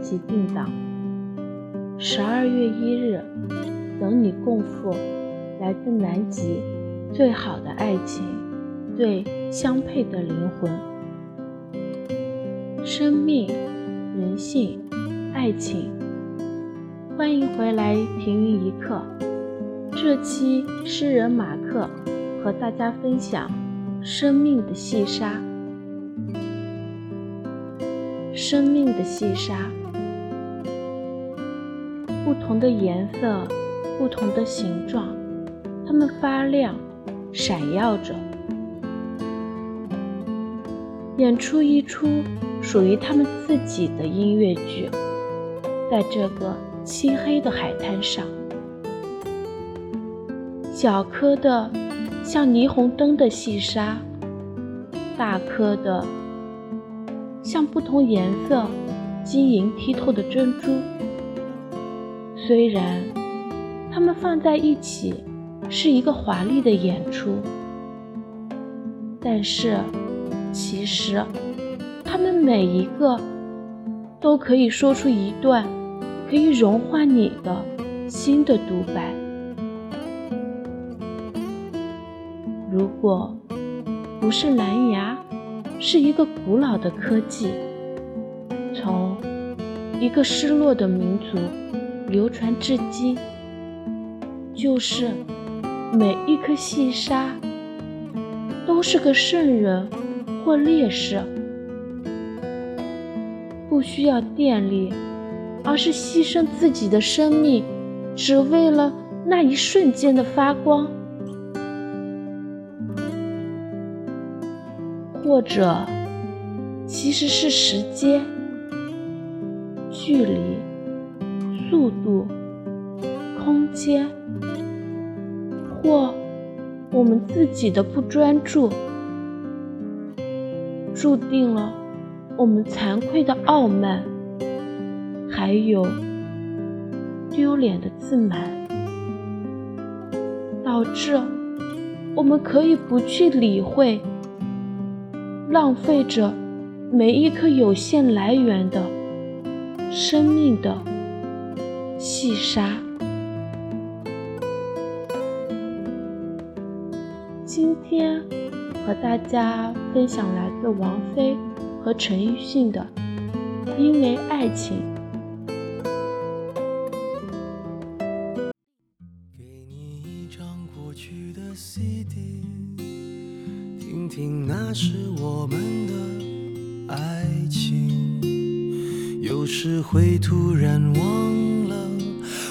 即定档十二月一日，等你共赴来自南极最好的爱情，最相配的灵魂。生命、人性、爱情，欢迎回来停云一刻。这期诗人马克和大家分享生命的细沙。生命的细沙。不同的颜色，不同的形状，它们发亮，闪耀着，演出一出属于他们自己的音乐剧。在这个漆黑的海滩上，小颗的像霓虹灯的细沙，大颗的像不同颜色、晶莹剔透的珍珠。虽然它们放在一起是一个华丽的演出，但是其实它们每一个都可以说出一段可以融化你的心的独白。如果不是蓝牙，是一个古老的科技，从一个失落的民族。流传至今，就是每一颗细沙都是个圣人或烈士，不需要电力，而是牺牲自己的生命，只为了那一瞬间的发光，或者其实是时间、距离。速度、空间，或我们自己的不专注，注定了我们惭愧的傲慢，还有丢脸的自满，导致我们可以不去理会，浪费着每一颗有限来源的生命的。细沙。今天和大家分享来自王菲和陈奕迅的《因为爱情》。给你一张过去的 CD，听听那是我们的爱情，有时会突然忘。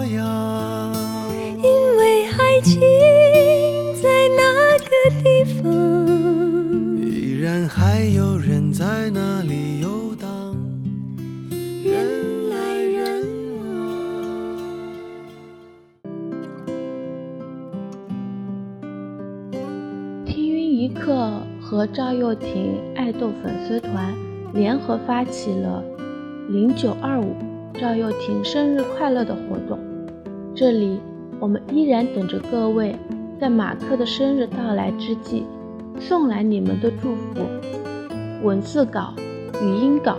样。一刻和赵又廷爱豆粉丝团联合发起了零九二五赵又廷生日快乐的活动，这里我们依然等着各位。在马克的生日到来之际，送来你们的祝福，文字稿、语音稿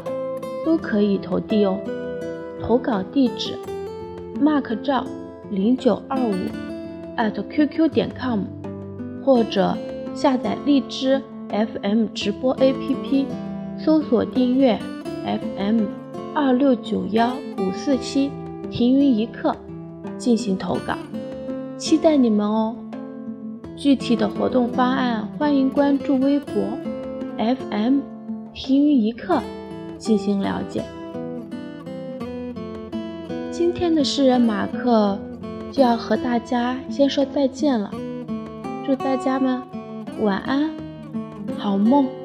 都可以投递哦。投稿地址：mark 赵零九二五 at qq 点 com，或者下载荔枝 FM 直播 APP，搜索订阅 FM 二六九幺五四七，停云一刻进行投稿，期待你们哦。具体的活动方案，欢迎关注微博 FM 停云一刻进行了解。今天的诗人马克就要和大家先说再见了，祝大家们晚安，好梦。